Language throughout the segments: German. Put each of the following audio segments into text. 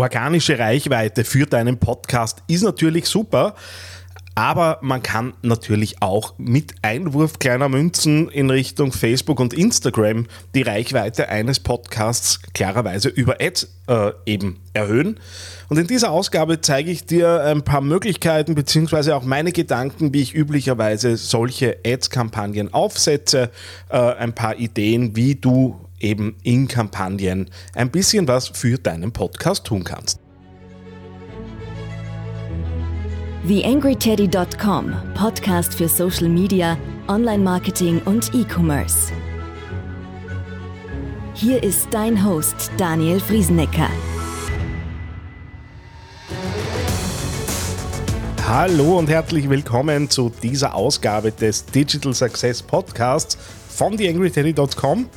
organische Reichweite für deinen Podcast ist natürlich super. Aber man kann natürlich auch mit Einwurf kleiner Münzen in Richtung Facebook und Instagram die Reichweite eines Podcasts klarerweise über Ads äh, eben erhöhen. Und in dieser Ausgabe zeige ich dir ein paar Möglichkeiten beziehungsweise auch meine Gedanken, wie ich üblicherweise solche Ads-Kampagnen aufsetze, äh, ein paar Ideen, wie du eben in Kampagnen ein bisschen was für deinen Podcast tun kannst. TheAngryTeddy.com, Podcast für Social Media, Online-Marketing und E-Commerce. Hier ist dein Host Daniel Friesenecker. Hallo und herzlich willkommen zu dieser Ausgabe des Digital Success Podcasts von TheAngryTeddy.com.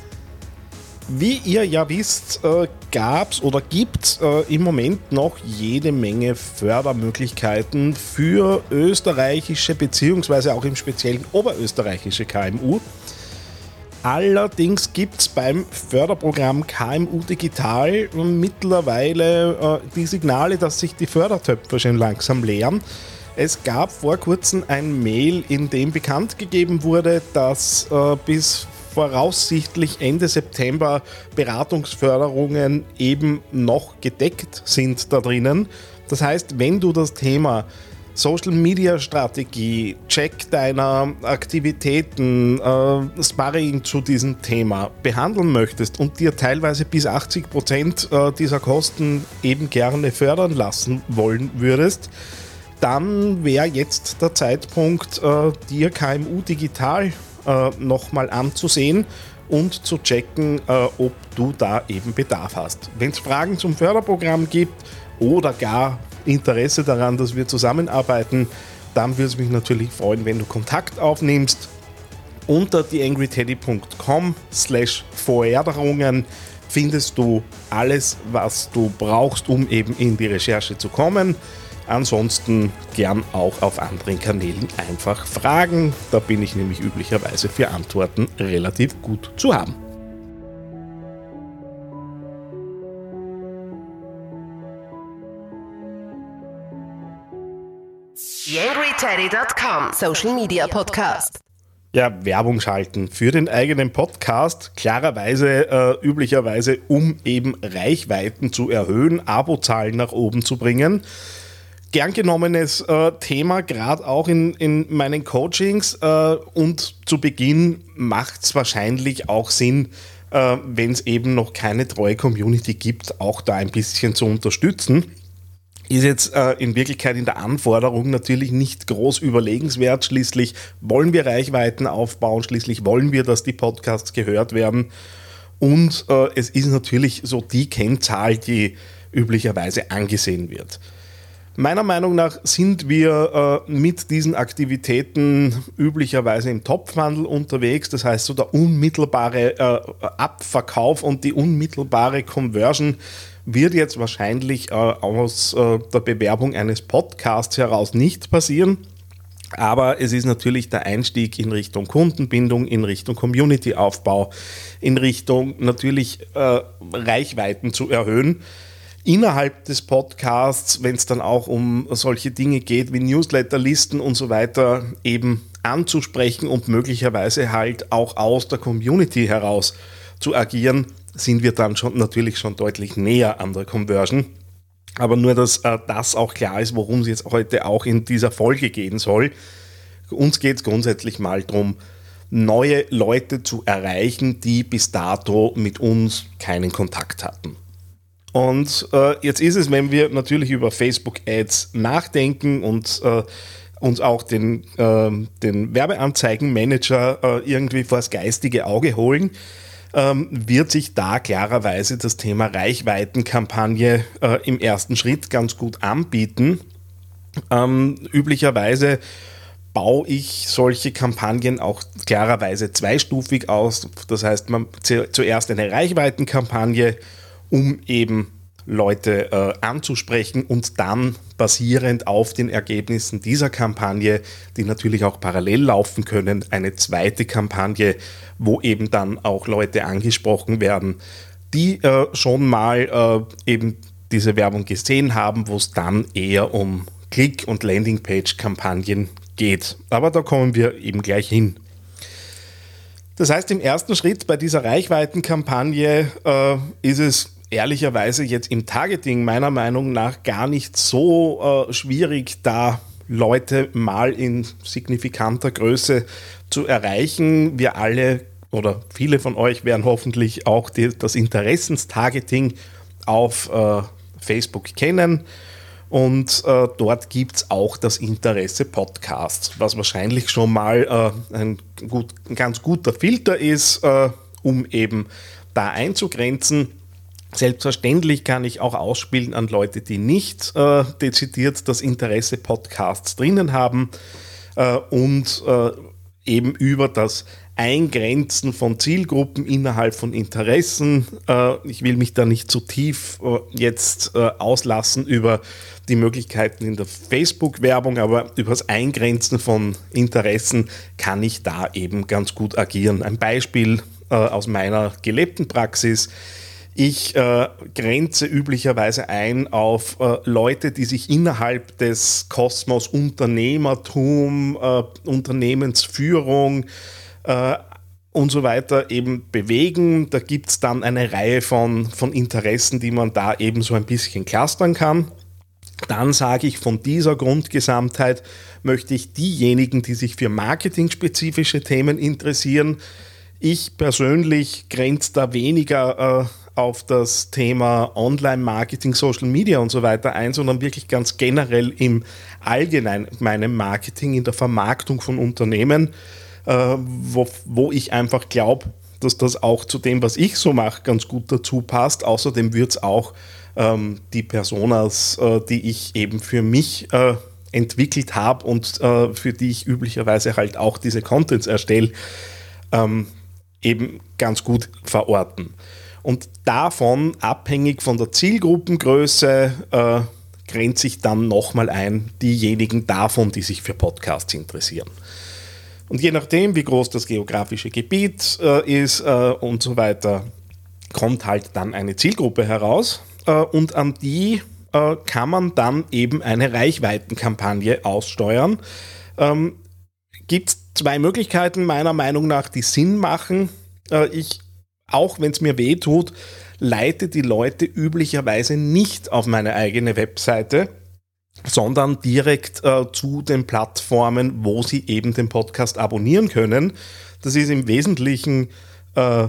Wie ihr ja wisst, äh, gab es oder gibt äh, im Moment noch jede Menge Fördermöglichkeiten für österreichische bzw. auch im speziellen oberösterreichische KMU. Allerdings gibt es beim Förderprogramm KMU Digital mittlerweile äh, die Signale, dass sich die Fördertöpfe schon langsam leeren. Es gab vor kurzem ein Mail, in dem bekannt gegeben wurde, dass äh, bis voraussichtlich Ende September Beratungsförderungen eben noch gedeckt sind da drinnen. Das heißt, wenn du das Thema Social Media Strategie, Check deiner Aktivitäten, äh, Sparring zu diesem Thema behandeln möchtest und dir teilweise bis 80 Prozent äh, dieser Kosten eben gerne fördern lassen wollen würdest, dann wäre jetzt der Zeitpunkt, äh, dir KMU digital äh, nochmal anzusehen und zu checken, äh, ob du da eben Bedarf hast. Wenn es Fragen zum Förderprogramm gibt oder gar Interesse daran, dass wir zusammenarbeiten, dann würde es mich natürlich freuen, wenn du Kontakt aufnimmst. Unter theangryteddy.com slash Vorerderungen findest du alles, was du brauchst, um eben in die Recherche zu kommen. Ansonsten gern auch auf anderen Kanälen einfach fragen. Da bin ich nämlich üblicherweise für Antworten relativ gut zu haben. YangryTeddy.com Social Media Podcast. Ja, Werbung schalten für den eigenen Podcast, klarerweise äh, üblicherweise, um eben Reichweiten zu erhöhen, Abozahlen nach oben zu bringen gern genommenes äh, Thema, gerade auch in, in meinen Coachings. Äh, und zu Beginn macht es wahrscheinlich auch Sinn, äh, wenn es eben noch keine treue Community gibt, auch da ein bisschen zu unterstützen. Ist jetzt äh, in Wirklichkeit in der Anforderung natürlich nicht groß überlegenswert. Schließlich wollen wir Reichweiten aufbauen, schließlich wollen wir, dass die Podcasts gehört werden. Und äh, es ist natürlich so die Kennzahl, die üblicherweise angesehen wird. Meiner Meinung nach sind wir äh, mit diesen Aktivitäten üblicherweise im Topfwandel unterwegs. Das heißt, so der unmittelbare äh, Abverkauf und die unmittelbare Conversion wird jetzt wahrscheinlich äh, aus äh, der Bewerbung eines Podcasts heraus nicht passieren. Aber es ist natürlich der Einstieg in Richtung Kundenbindung, in Richtung Community-Aufbau, in Richtung natürlich äh, Reichweiten zu erhöhen innerhalb des Podcasts, wenn es dann auch um solche Dinge geht wie Newsletterlisten und so weiter, eben anzusprechen und möglicherweise halt auch aus der Community heraus zu agieren, sind wir dann schon natürlich schon deutlich näher an der Conversion. Aber nur, dass äh, das auch klar ist, worum es jetzt heute auch in dieser Folge gehen soll. Uns geht es grundsätzlich mal darum, neue Leute zu erreichen, die bis dato mit uns keinen Kontakt hatten. Und äh, jetzt ist es, wenn wir natürlich über Facebook-Ads nachdenken und äh, uns auch den, äh, den Werbeanzeigenmanager äh, irgendwie vors geistige Auge holen, ähm, wird sich da klarerweise das Thema Reichweitenkampagne äh, im ersten Schritt ganz gut anbieten. Ähm, üblicherweise baue ich solche Kampagnen auch klarerweise zweistufig aus. Das heißt, man zuerst eine Reichweitenkampagne um eben Leute äh, anzusprechen und dann basierend auf den Ergebnissen dieser Kampagne, die natürlich auch parallel laufen können, eine zweite Kampagne, wo eben dann auch Leute angesprochen werden, die äh, schon mal äh, eben diese Werbung gesehen haben, wo es dann eher um Klick- und Landingpage-Kampagnen geht. Aber da kommen wir eben gleich hin. Das heißt, im ersten Schritt bei dieser Reichweitenkampagne äh, ist es ehrlicherweise jetzt im Targeting meiner Meinung nach gar nicht so äh, schwierig, da Leute mal in signifikanter Größe zu erreichen. Wir alle oder viele von euch werden hoffentlich auch die, das Interessenstargeting auf äh, Facebook kennen. Und äh, dort gibt es auch das Interesse Podcast, was wahrscheinlich schon mal äh, ein, gut, ein, ganz guter Filter ist, äh, um eben da einzugrenzen. Selbstverständlich kann ich auch ausspielen an Leute, die nicht äh, dezidiert das Interesse Podcasts drinnen haben äh, und äh, eben über das Eingrenzen von Zielgruppen innerhalb von Interessen. Äh, ich will mich da nicht zu tief äh, jetzt äh, auslassen über die Möglichkeiten in der Facebook-Werbung, aber über das Eingrenzen von Interessen kann ich da eben ganz gut agieren. Ein Beispiel aus meiner gelebten Praxis ich äh, grenze üblicherweise ein auf äh, Leute, die sich innerhalb des Kosmos Unternehmertum, äh, Unternehmensführung äh, und so weiter eben bewegen. Da gibt es dann eine Reihe von, von Interessen, die man da eben so ein bisschen clustern kann. Dann sage ich, von dieser Grundgesamtheit möchte ich diejenigen, die sich für marketingspezifische Themen interessieren, ich persönlich grenze da weniger äh, auf das Thema Online-Marketing, Social Media und so weiter ein, sondern wirklich ganz generell im allgemeinen Marketing, in der Vermarktung von Unternehmen, äh, wo, wo ich einfach glaube, dass das auch zu dem, was ich so mache, ganz gut dazu passt. Außerdem wird es auch ähm, die Personas, äh, die ich eben für mich äh, entwickelt habe und äh, für die ich üblicherweise halt auch diese Contents erstelle, ähm, eben ganz gut verorten. Und davon, abhängig von der Zielgruppengröße, äh, grenze ich dann nochmal ein, diejenigen davon, die sich für Podcasts interessieren. Und je nachdem, wie groß das geografische Gebiet äh, ist äh, und so weiter, kommt halt dann eine Zielgruppe heraus äh, und an die äh, kann man dann eben eine Reichweitenkampagne aussteuern. Ähm, Gibt es zwei Möglichkeiten meiner Meinung nach, die Sinn machen. Äh, ich auch wenn es mir weh tut, leite die Leute üblicherweise nicht auf meine eigene Webseite, sondern direkt äh, zu den Plattformen, wo sie eben den Podcast abonnieren können. Das ist im Wesentlichen äh,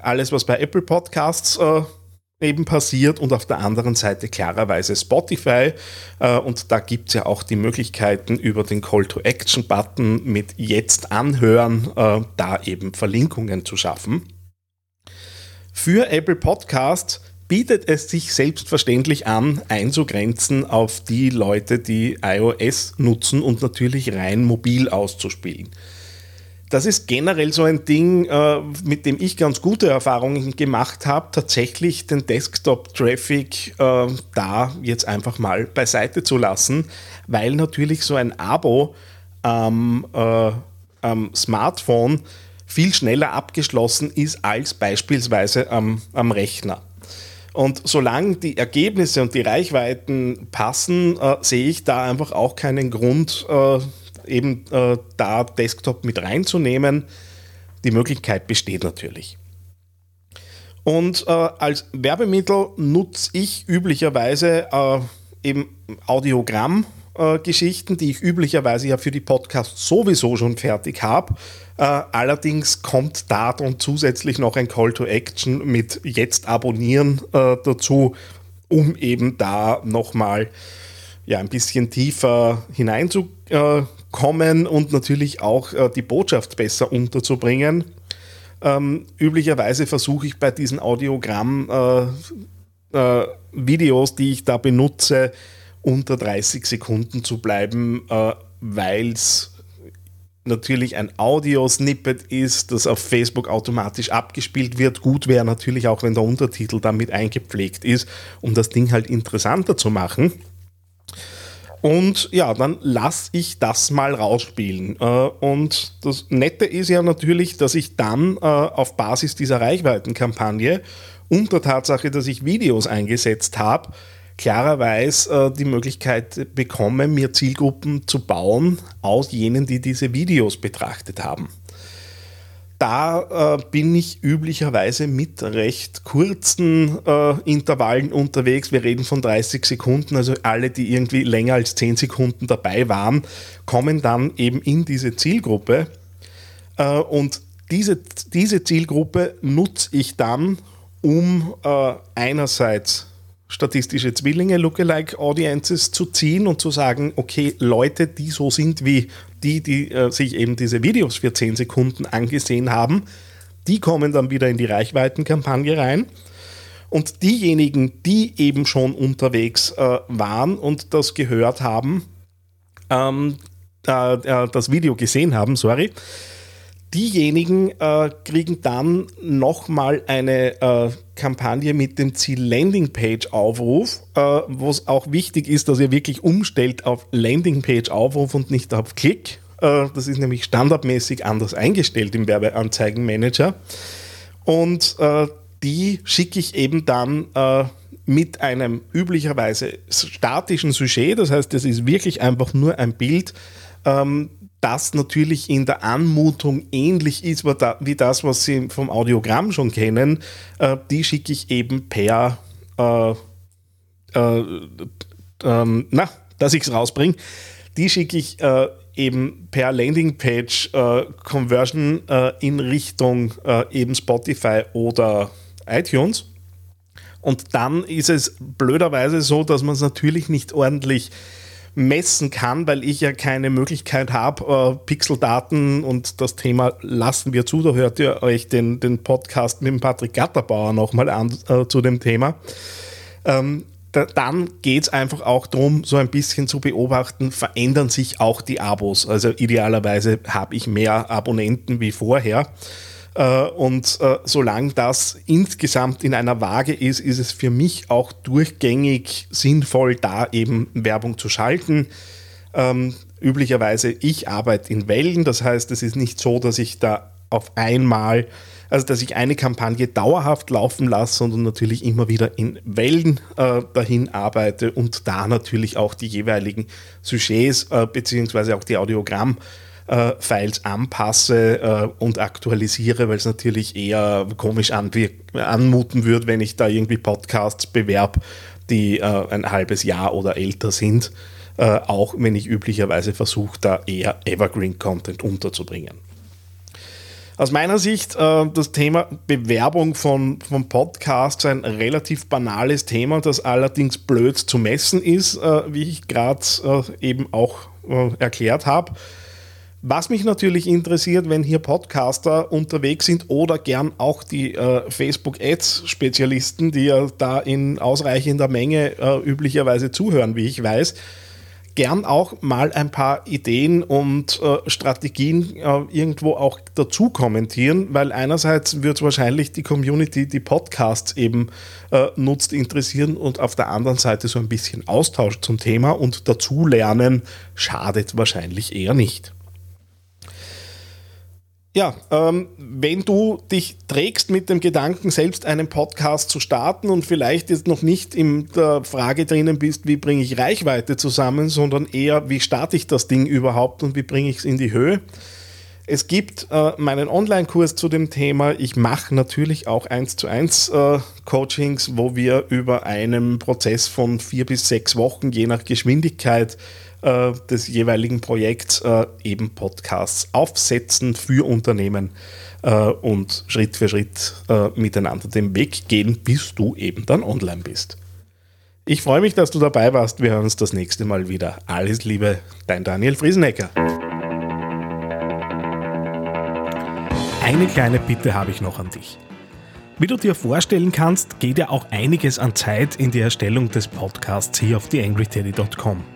alles, was bei Apple Podcasts äh, eben passiert und auf der anderen Seite klarerweise Spotify. Äh, und da gibt es ja auch die Möglichkeiten über den Call-to-Action-Button mit Jetzt anhören, äh, da eben Verlinkungen zu schaffen. Für Apple Podcast bietet es sich selbstverständlich an, einzugrenzen auf die Leute, die iOS nutzen und natürlich rein mobil auszuspielen. Das ist generell so ein Ding, äh, mit dem ich ganz gute Erfahrungen gemacht habe, tatsächlich den Desktop-Traffic äh, da jetzt einfach mal beiseite zu lassen, weil natürlich so ein Abo am, äh, am Smartphone viel schneller abgeschlossen ist als beispielsweise am, am Rechner. Und solange die Ergebnisse und die Reichweiten passen, äh, sehe ich da einfach auch keinen Grund, äh, eben äh, da Desktop mit reinzunehmen. Die Möglichkeit besteht natürlich. Und äh, als Werbemittel nutze ich üblicherweise äh, eben Audiogramm äh, Geschichten, die ich üblicherweise ja für die Podcasts sowieso schon fertig habe. Äh, allerdings kommt da dann zusätzlich noch ein Call to Action mit jetzt abonnieren äh, dazu, um eben da nochmal ja, ein bisschen tiefer hineinzukommen und natürlich auch die Botschaft besser unterzubringen. Ähm, üblicherweise versuche ich bei diesen Audiogramm-Videos, die ich da benutze, unter 30 Sekunden zu bleiben, äh, weil es natürlich ein Audio-Snippet ist, das auf Facebook automatisch abgespielt wird. Gut wäre natürlich auch, wenn der Untertitel damit eingepflegt ist, um das Ding halt interessanter zu machen. Und ja, dann lasse ich das mal rausspielen. Äh, und das Nette ist ja natürlich, dass ich dann äh, auf Basis dieser Reichweitenkampagne und der Tatsache, dass ich Videos eingesetzt habe, klarerweise äh, die Möglichkeit bekomme, mir Zielgruppen zu bauen aus jenen, die diese Videos betrachtet haben. Da äh, bin ich üblicherweise mit recht kurzen äh, Intervallen unterwegs. Wir reden von 30 Sekunden, also alle, die irgendwie länger als 10 Sekunden dabei waren, kommen dann eben in diese Zielgruppe. Und diese, diese Zielgruppe nutze ich dann, um einerseits statistische Zwillinge, Lookalike Audiences zu ziehen und zu sagen, okay, Leute, die so sind wie die, die äh, sich eben diese Videos für 10 Sekunden angesehen haben, die kommen dann wieder in die Reichweitenkampagne rein. Und diejenigen, die eben schon unterwegs äh, waren und das gehört haben, ähm, äh, das Video gesehen haben, sorry, diejenigen äh, kriegen dann nochmal eine äh, Kampagne mit dem Ziel Landingpage-Aufruf, äh, wo es auch wichtig ist, dass ihr wirklich umstellt auf Landingpage-Aufruf und nicht auf Klick. Äh, das ist nämlich standardmäßig anders eingestellt im Werbeanzeigenmanager. Und äh, die schicke ich eben dann äh, mit einem üblicherweise statischen Sujet, das heißt, es ist wirklich einfach nur ein Bild, ähm, das natürlich in der Anmutung ähnlich ist wie das, was Sie vom Audiogramm schon kennen, äh, die schicke ich eben per, äh, äh, ähm, na, dass ich es rausbringe, die schicke ich äh, eben per Landingpage äh, Conversion äh, in Richtung eben Spotify oder iTunes. Und dann ist es blöderweise so, dass man es natürlich nicht ordentlich messen kann, weil ich ja keine Möglichkeit habe, äh, Pixeldaten und das Thema lassen wir zu. Da hört ihr euch den, den Podcast mit dem Patrick Gatterbauer nochmal an äh, zu dem Thema. Ähm, da, dann geht es einfach auch darum, so ein bisschen zu beobachten, verändern sich auch die Abos. Also idealerweise habe ich mehr Abonnenten wie vorher. Äh, und äh, solange das insgesamt in einer Waage ist, ist es für mich auch durchgängig sinnvoll, da eben Werbung zu schalten. Ähm, üblicherweise, ich arbeite in Wellen, das heißt, es ist nicht so, dass ich da auf einmal, also dass ich eine Kampagne dauerhaft laufen lasse, sondern natürlich immer wieder in Wellen äh, dahin arbeite und da natürlich auch die jeweiligen Sujets äh, beziehungsweise auch die Audiogramm- äh, Files anpasse äh, und aktualisiere, weil es natürlich eher komisch anmuten würde, wenn ich da irgendwie Podcasts bewerbe, die äh, ein halbes Jahr oder älter sind, äh, auch wenn ich üblicherweise versuche, da eher Evergreen-Content unterzubringen. Aus meiner Sicht äh, das Thema Bewerbung von, von Podcasts ein relativ banales Thema, das allerdings blöd zu messen ist, äh, wie ich gerade äh, eben auch äh, erklärt habe. Was mich natürlich interessiert, wenn hier Podcaster unterwegs sind oder gern auch die äh, Facebook-Ads-Spezialisten, die ja da in ausreichender Menge äh, üblicherweise zuhören, wie ich weiß, gern auch mal ein paar Ideen und äh, Strategien äh, irgendwo auch dazu kommentieren, weil einerseits wird wahrscheinlich die Community, die Podcasts eben äh, nutzt, interessieren und auf der anderen Seite so ein bisschen Austausch zum Thema und dazulernen schadet wahrscheinlich eher nicht. Ja, ähm, wenn du dich trägst mit dem Gedanken, selbst einen Podcast zu starten und vielleicht jetzt noch nicht in der Frage drinnen bist, wie bringe ich Reichweite zusammen, sondern eher, wie starte ich das Ding überhaupt und wie bringe ich es in die Höhe. Es gibt äh, meinen Online-Kurs zu dem Thema. Ich mache natürlich auch 1 zu 1 äh, Coachings, wo wir über einen Prozess von vier bis sechs Wochen, je nach Geschwindigkeit, äh, des jeweiligen Projekts äh, eben Podcasts aufsetzen für Unternehmen äh, und Schritt für Schritt äh, miteinander den Weg gehen, bis du eben dann online bist. Ich freue mich, dass du dabei warst. Wir hören uns das nächste Mal wieder. Alles Liebe, dein Daniel Friesenecker. Eine kleine Bitte habe ich noch an dich. Wie du dir vorstellen kannst, geht ja auch einiges an Zeit in die Erstellung des Podcasts hier auf theangryteddy.com.